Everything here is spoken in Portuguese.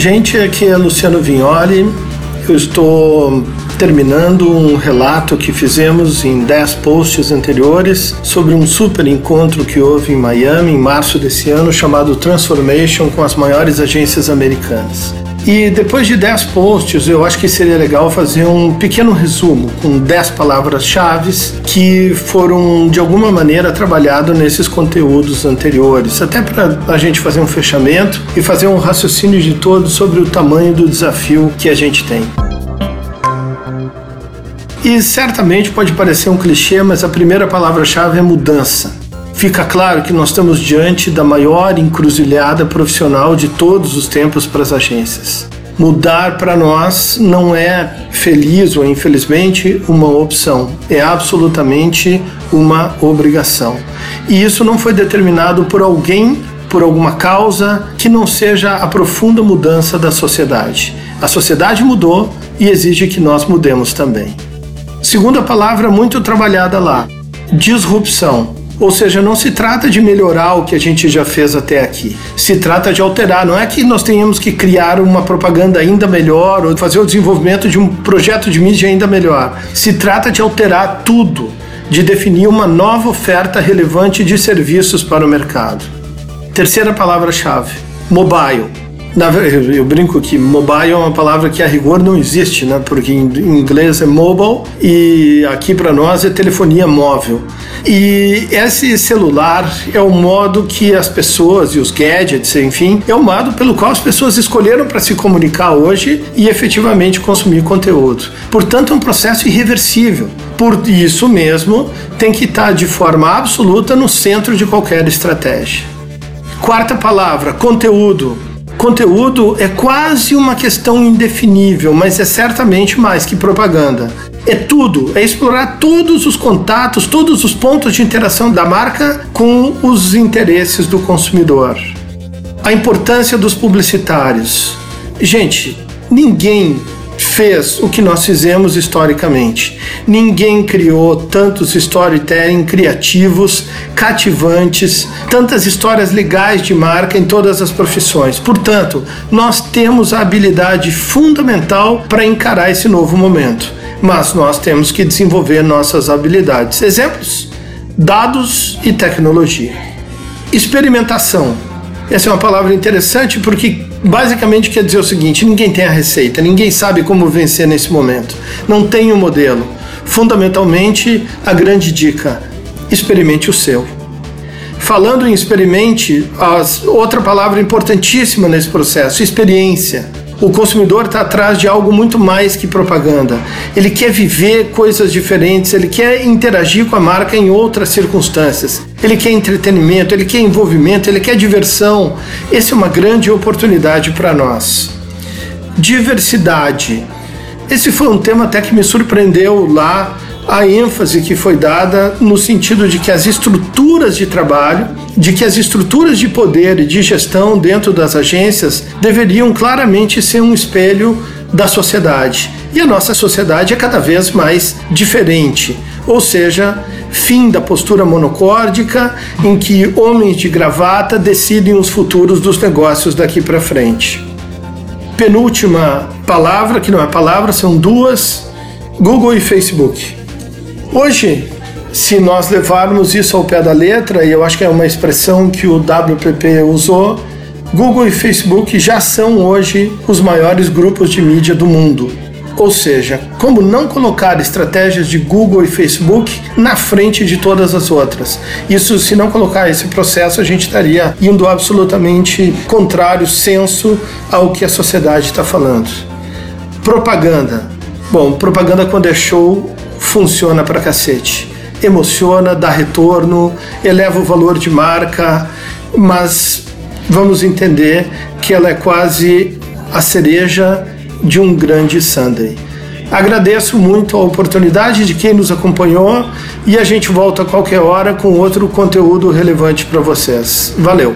Gente, aqui é Luciano Vignoli. Eu estou terminando um relato que fizemos em 10 posts anteriores sobre um super encontro que houve em Miami em março desse ano chamado Transformation com as maiores agências americanas. E depois de 10 posts, eu acho que seria legal fazer um pequeno resumo com 10 palavras-chave que foram de alguma maneira trabalhados nesses conteúdos anteriores, até para a gente fazer um fechamento e fazer um raciocínio de todo sobre o tamanho do desafio que a gente tem. E certamente pode parecer um clichê, mas a primeira palavra-chave é mudança fica claro que nós estamos diante da maior encruzilhada profissional de todos os tempos para as agências. Mudar para nós não é feliz ou infelizmente uma opção, é absolutamente uma obrigação. E isso não foi determinado por alguém, por alguma causa que não seja a profunda mudança da sociedade. A sociedade mudou e exige que nós mudemos também. Segunda palavra muito trabalhada lá: disrupção. Ou seja, não se trata de melhorar o que a gente já fez até aqui. Se trata de alterar. Não é que nós tenhamos que criar uma propaganda ainda melhor ou fazer o desenvolvimento de um projeto de mídia ainda melhor. Se trata de alterar tudo, de definir uma nova oferta relevante de serviços para o mercado. Terceira palavra-chave: mobile. Eu brinco que mobile é uma palavra que a rigor não existe, né? Porque em inglês é mobile e aqui para nós é telefonia móvel. E esse celular é o modo que as pessoas e os gadgets, enfim, é o modo pelo qual as pessoas escolheram para se comunicar hoje e efetivamente consumir conteúdo. Portanto, é um processo irreversível. Por isso mesmo, tem que estar de forma absoluta no centro de qualquer estratégia. Quarta palavra, conteúdo. Conteúdo é quase uma questão indefinível, mas é certamente mais que propaganda. É tudo, é explorar todos os contatos, todos os pontos de interação da marca com os interesses do consumidor. A importância dos publicitários. Gente, ninguém fez o que nós fizemos historicamente. Ninguém criou tantos storytelling criativos, cativantes, tantas histórias legais de marca em todas as profissões. Portanto, nós temos a habilidade fundamental para encarar esse novo momento. Mas nós temos que desenvolver nossas habilidades. Exemplos: dados e tecnologia. Experimentação. Essa é uma palavra interessante porque basicamente quer dizer o seguinte: ninguém tem a receita, ninguém sabe como vencer nesse momento, não tem o um modelo. Fundamentalmente, a grande dica: experimente o seu. Falando em experimente, outra palavra importantíssima nesse processo: experiência. O consumidor está atrás de algo muito mais que propaganda. Ele quer viver coisas diferentes, ele quer interagir com a marca em outras circunstâncias. Ele quer entretenimento, ele quer envolvimento, ele quer diversão. Essa é uma grande oportunidade para nós. Diversidade. Esse foi um tema até que me surpreendeu lá a ênfase que foi dada no sentido de que as estruturas de trabalho, de que as estruturas de poder e de gestão dentro das agências deveriam claramente ser um espelho da sociedade. E a nossa sociedade é cada vez mais diferente, ou seja, fim da postura monocórdica em que homens de gravata decidem os futuros dos negócios daqui para frente. Penúltima palavra, que não é palavra, são duas: Google e Facebook. Hoje, se nós levarmos isso ao pé da letra, e eu acho que é uma expressão que o WPP usou, Google e Facebook já são hoje os maiores grupos de mídia do mundo. Ou seja, como não colocar estratégias de Google e Facebook na frente de todas as outras? Isso, se não colocar esse processo, a gente estaria indo absolutamente contrário senso ao que a sociedade está falando. Propaganda. Bom, propaganda quando é show funciona pra cacete. Emociona, dá retorno, eleva o valor de marca, mas vamos entender que ela é quase a cereja de um grande Sunday. Agradeço muito a oportunidade de quem nos acompanhou e a gente volta a qualquer hora com outro conteúdo relevante para vocês. Valeu!